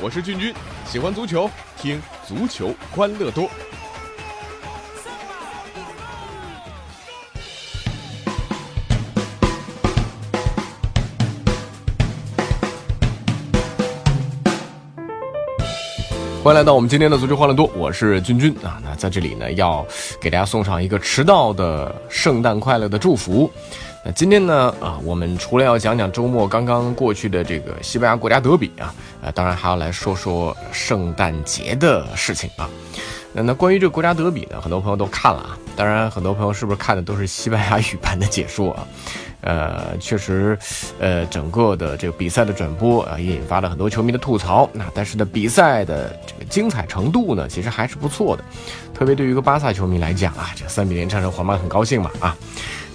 我是俊君，喜欢足球，听足球欢乐多。欢迎来到我们今天的足球欢乐多，我是君君啊。那在这里呢，要给大家送上一个迟到的圣诞快乐的祝福。今天呢，啊，我们除了要讲讲周末刚刚过去的这个西班牙国家德比啊，啊，当然还要来说说圣诞节的事情啊。那那关于这个国家德比呢，很多朋友都看了啊。当然，很多朋友是不是看的都是西班牙语版的解说啊？呃，确实，呃，整个的这个比赛的转播啊，也引发了很多球迷的吐槽。那但是呢，比赛的这个精彩程度呢，其实还是不错的。特别对于一个巴萨球迷来讲啊，这三比零战胜皇马很高兴嘛啊。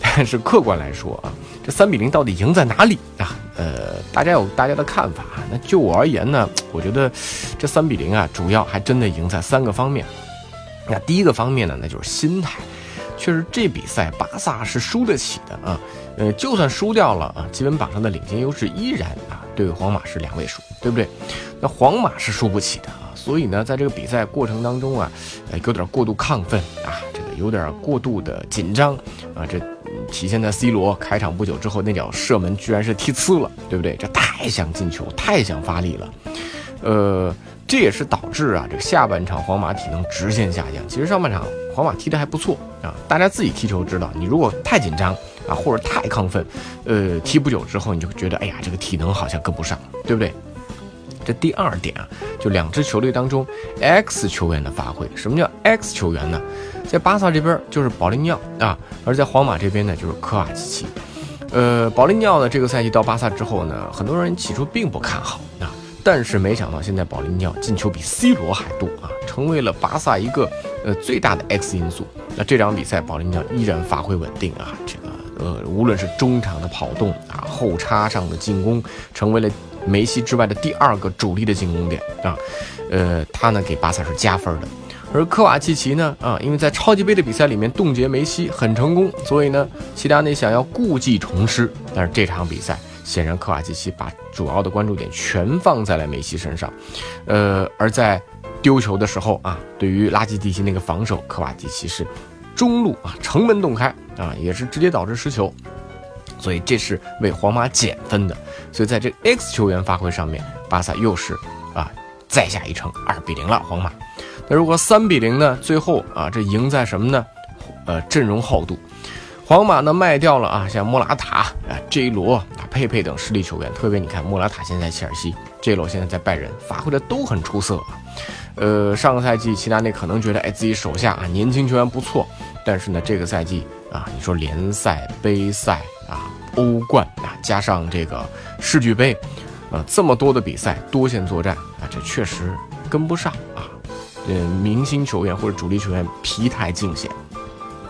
但是客观来说啊，这三比零到底赢在哪里啊？呃，大家有大家的看法。那就我而言呢，我觉得这三比零啊，主要还真的赢在三个方面。那第一个方面呢，那就是心态。确实，这比赛巴萨是输得起的啊。呃，就算输掉了啊，积分榜上的领先优势依然啊，对皇马是两位数，对不对？那皇马是输不起的啊。所以呢，在这个比赛过程当中啊，呃，有点过度亢奋啊，这个有点过度的紧张啊。这体现在 C 罗开场不久之后那脚射门居然是踢呲了，对不对？这太想进球，太想发力了。呃，这也是导致啊，这个下半场皇马体能直线下降。其实上半场皇马踢得还不错啊，大家自己踢球知道，你如果太紧张啊，或者太亢奋，呃，踢不久之后你就觉得，哎呀，这个体能好像跟不上，对不对？这第二点啊，就两支球队当中 X 球员的发挥。什么叫 X 球员呢？在巴萨这边就是保利尼奥啊，而在皇马这边呢就是科瓦奇奇。呃，保利尼奥呢这个赛季到巴萨之后呢，很多人起初并不看好啊。但是没想到，现在保利尼奥进球比 C 罗还多啊，成为了巴萨一个呃最大的 X 因素。那这场比赛，保利尼奥依然发挥稳定啊，这个呃无论是中场的跑动啊，后插上的进攻，成为了梅西之外的第二个主力的进攻点啊，呃他呢给巴萨是加分的。而科瓦契奇呢啊，因为在超级杯的比赛里面冻结梅西很成功，所以呢齐达内想要故技重施，但是这场比赛。显然，科瓦契奇把主要的关注点全放在了梅西身上，呃，而在丢球的时候啊，对于拉基蒂奇那个防守，科瓦契奇是中路啊城门洞开啊，也是直接导致失球，所以这是为皇马减分的。所以在这 X 球员发挥上面，巴萨又是啊再下一城，二比零了皇马。那如果三比零呢？最后啊，这赢在什么呢？呃，阵容厚度。皇马呢卖掉了啊，像莫拉塔啊、J 罗啊、佩佩等实力球员，特别你看莫拉塔现在切尔西，J 罗现在在拜仁，发挥的都很出色。呃，上个赛季齐达内可能觉得哎自己手下啊年轻球员不错，但是呢这个赛季啊，你说联赛、杯赛啊、欧冠啊，加上这个世俱杯，呃这么多的比赛多线作战啊，这确实跟不上啊。呃，明星球员或者主力球员疲态尽显。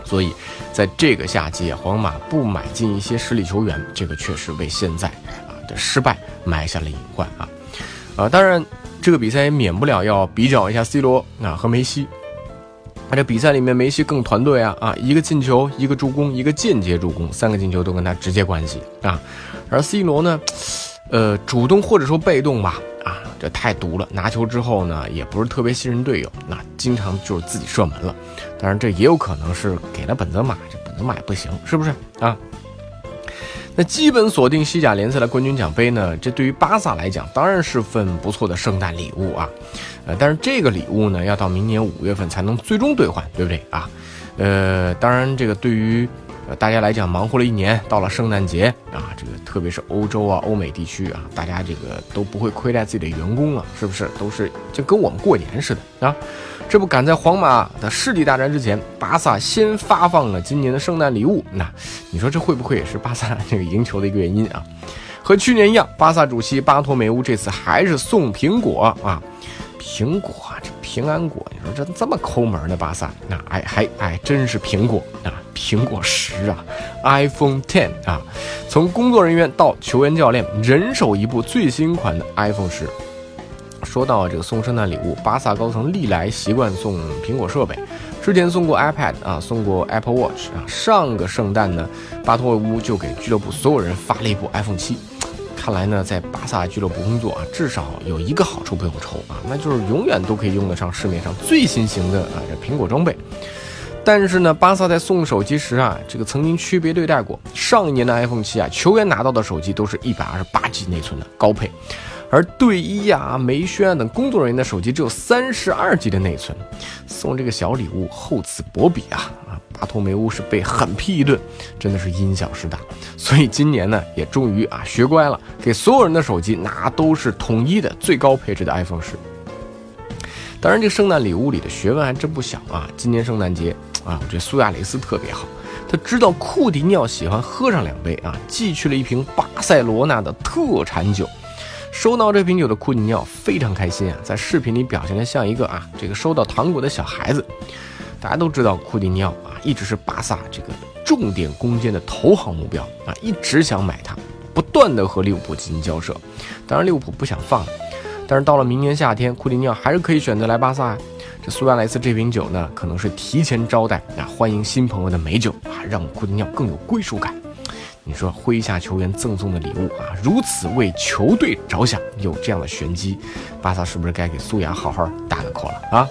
所以，在这个夏季，皇马不买进一些实力球员，这个确实为现在啊的失败埋下了隐患啊。啊，当然，这个比赛也免不了要比较一下 C 罗啊和梅西。这比赛里面梅西更团队啊啊，一个进球，一个助攻，一个间接助攻，三个进球都跟他直接关系啊。而 C 罗呢，呃，主动或者说被动吧啊。这太毒了！拿球之后呢，也不是特别信任队友，那经常就是自己射门了。当然，这也有可能是给了本泽马，这本泽马也不行，是不是啊？那基本锁定西甲联赛的冠军奖杯呢？这对于巴萨来讲，当然是份不错的圣诞礼物啊。呃，但是这个礼物呢，要到明年五月份才能最终兑换，对不对啊？呃，当然这个对于。呃，大家来讲，忙活了一年，到了圣诞节啊，这个特别是欧洲啊、欧美地区啊，大家这个都不会亏待自己的员工了，是不是？都是就跟我们过年似的啊。这不赶在皇马的世纪大战之前，巴萨先发放了今年的圣诞礼物，那你说这会不会也是巴萨这个赢球的一个原因啊？和去年一样，巴萨主席巴托梅乌这次还是送苹果啊。苹果，这平安果，你说这这么抠门的巴萨，那哎还哎真是苹果啊，苹果十啊，iPhone Ten 啊，从工作人员到球员教练，人手一部最新款的 iPhone 十。说到这个送圣诞礼物，巴萨高层历来习惯送苹果设备，之前送过 iPad 啊，送过 Apple Watch 啊，上个圣诞呢，巴托维乌就给俱乐部所有人发了一部 iPhone 七。看来呢，在巴萨俱乐部工作啊，至少有一个好处不用愁啊，那就是永远都可以用得上市面上最新型的啊这苹果装备。但是呢，巴萨在送手机时啊，这个曾经区别对待过。上一年的 iPhone 七啊，球员拿到的手机都是一百二十八 G 内存的高配，而队医啊、梅轩啊等工作人员的手机只有三十二 G 的内存。送这个小礼物，厚此薄彼啊啊！巴托梅乌是被狠批一顿，真的是因小失大。所以今年呢，也终于啊学乖了，给所有人的手机拿都是统一的最高配置的 iPhone 十。当然，这个圣诞礼物里的学问还真不小啊！今年圣诞节。啊，我觉得苏亚雷斯特别好，他知道库蒂尼奥喜欢喝上两杯啊，寄去了一瓶巴塞罗那的特产酒。收到这瓶酒的库蒂尼奥非常开心啊，在视频里表现的像一个啊这个收到糖果的小孩子。大家都知道库蒂尼奥啊一直是巴萨这个重点攻坚的头号目标啊，一直想买他，不断的和利物浦进行交涉。当然利物浦不想放，但是到了明年夏天，库蒂尼奥还是可以选择来巴萨。这苏亚雷斯这瓶酒呢，可能是提前招待啊，欢迎新朋友的美酒啊，让库蒂尼奥更有归属感。你说麾下球员赠送的礼物啊，如此为球队着想，有这样的玄机，巴萨是不是该给苏亚好好打个 call 了啊？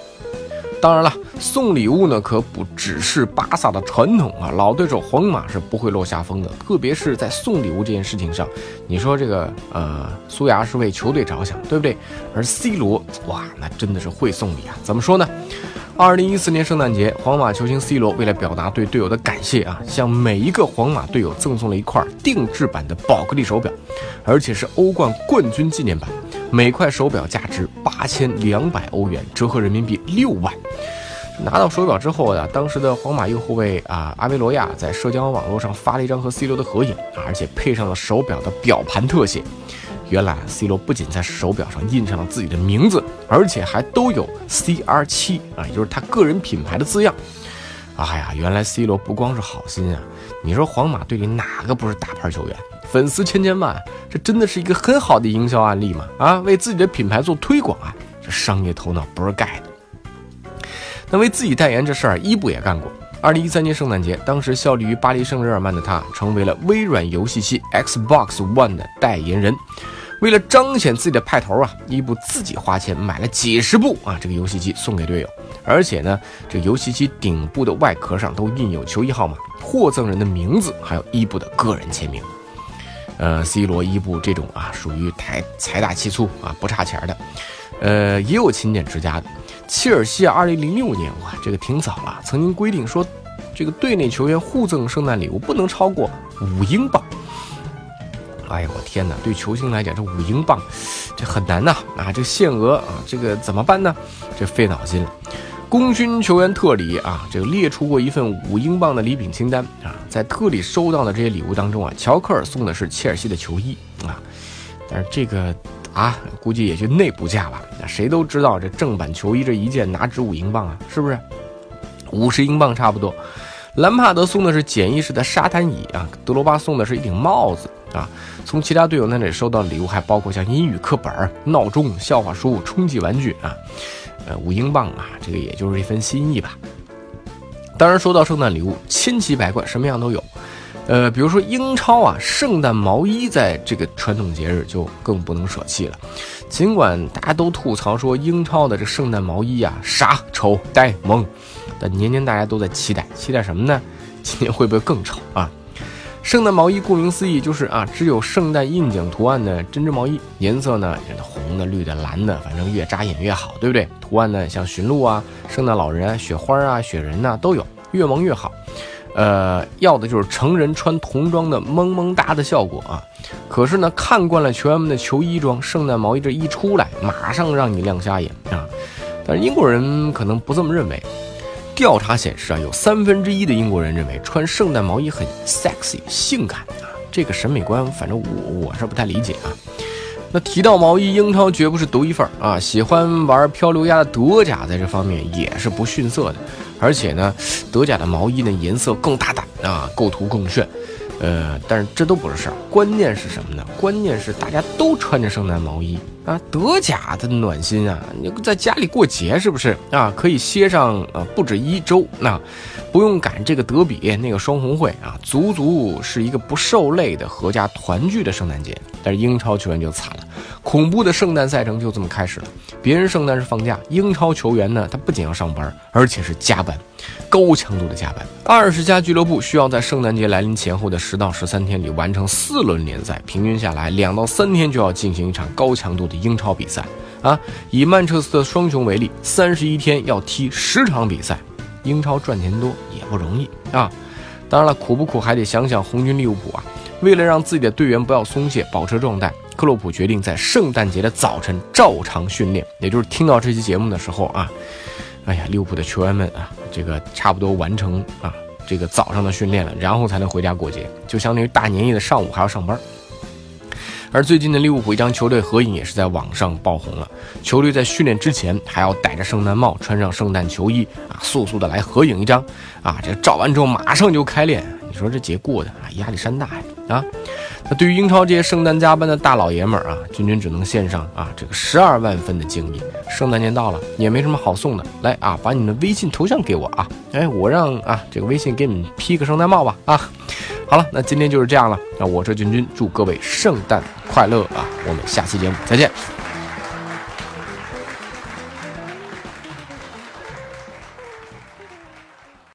当然了，送礼物呢可不只是巴萨的传统啊，老对手皇马是不会落下风的。特别是在送礼物这件事情上，你说这个呃，苏牙是为球队着想，对不对？而 C 罗哇，那真的是会送礼啊！怎么说呢？二零一四年圣诞节，皇马球星 C 罗为了表达对队友的感谢啊，向每一个皇马队友赠送了一块定制版的宝格丽手表，而且是欧冠冠军纪念版。每块手表价值八千两百欧元，折合人民币六万。拿到手表之后呢，当时的皇马右后卫啊阿维罗亚在社交网络上发了一张和 C 罗的合影，而且配上了手表的表盘特写。原来 C 罗不仅在手表上印上了自己的名字，而且还都有 CR 七啊，也就是他个人品牌的字样。哎呀，原来 C 罗不光是好心啊！你说皇马队里哪个不是大牌球员？粉丝千千万，这真的是一个很好的营销案例嘛？啊，为自己的品牌做推广啊，这商业头脑不是盖的。那为自己代言这事儿，伊布也干过。二零一三年圣诞节，当时效力于巴黎圣日耳曼的他，成为了微软游戏机 Xbox One 的代言人。为了彰显自己的派头啊，伊布自己花钱买了几十部啊这个游戏机送给队友，而且呢，这游戏机顶部的外壳上都印有球衣号码、获赠人的名字，还有伊布的个人签名。呃，C 罗、伊布这种啊，属于财财大气粗啊，不差钱的。呃，也有勤俭持家的。切尔西，二零零六年哇，这个挺早了，曾经规定说，这个队内球员互赠圣诞礼物不能超过五英镑。哎呀，我天哪！对球星来讲，这五英镑，这很难呐啊！这限额啊，这个怎么办呢？这费脑筋了。功勋球员特里啊，这个列出过一份五英镑的礼品清单啊，在特里收到的这些礼物当中啊，乔克尔送的是切尔西的球衣啊，但是这个啊，估计也就内部价吧。那谁都知道，这正版球衣这一件哪值五英镑啊？是不是？五十英镑差不多。兰帕德送的是简易式的沙滩椅啊，德罗巴送的是一顶帽子啊。从其他队友那里收到的礼物还包括像英语课本、闹钟、笑话书、充气玩具啊。呃，五英镑啊，这个也就是一份心意吧。当然，说到圣诞礼物，千奇百怪，什么样都有。呃，比如说英超啊，圣诞毛衣在这个传统节日就更不能舍弃了。尽管大家都吐槽说英超的这圣诞毛衣啊傻、丑、呆、萌，但年年大家都在期待，期待什么呢？今年会不会更丑啊？圣诞毛衣顾名思义就是啊，只有圣诞印景图案的针织毛衣，颜色呢，红的、绿的、蓝的，反正越扎眼越好，对不对？图案呢，像驯鹿啊、圣诞老人啊、雪花啊、雪人呐都有，越萌越好。呃，要的就是成人穿童装的萌萌哒的效果啊。可是呢，看惯了球员们的球衣装，圣诞毛衣这一出来，马上让你亮瞎眼啊。但是英国人可能不这么认为。调查显示啊，有三分之一的英国人认为穿圣诞毛衣很 sexy 性感啊，这个审美观反正我我是不太理解啊。那提到毛衣，英超绝不是独一份儿啊，喜欢玩漂流鸭的德甲在这方面也是不逊色的，而且呢，德甲的毛衣呢颜色更大胆啊，构图更炫。呃，但是这都不是事儿，关键是什么呢？关键是大家都穿着圣诞毛衣啊，德甲的暖心啊！你在家里过节是不是啊？可以歇上呃不止一周，那不用赶这个德比那个双红会啊，足足是一个不受累的合家团聚的圣诞节。但是英超球员就惨了，恐怖的圣诞赛程就这么开始了。别人圣诞是放假，英超球员呢，他不仅要上班，而且是加班，高强度的加班。二十家俱乐部需要在圣诞节来临前后的十到十三天里完成四轮联赛，平均下来两到三天就要进行一场高强度的的英超比赛啊！以曼彻斯特双雄为例，三十一天要踢十场比赛，英超赚钱多也不容易啊！当然了，苦不苦还得想想红军利物浦啊！为了让自己的队员不要松懈，保持状态，克洛普决定在圣诞节的早晨照常训练，也就是听到这期节目的时候啊，哎呀，利物浦的球员们啊，这个差不多完成啊。这个早上的训练了，然后才能回家过节，就相当于大年夜的上午还要上班。而最近的利物浦一张球队合影也是在网上爆红了，球队在训练之前还要戴着圣诞帽，穿上圣诞球衣啊，速速的来合影一张啊，这照完之后马上就开练。你说这节过的啊，压力山大呀啊！那对于英超这些圣诞加班的大老爷们儿啊，君君只能献上啊这个十二万分的敬意。圣诞节到了，也没什么好送的，来啊，把你们微信头像给我啊，哎，我让啊这个微信给你们 P 个圣诞帽吧啊。好了，那今天就是这样了，那我是君君，祝各位圣诞快乐啊，我们下期节目再见。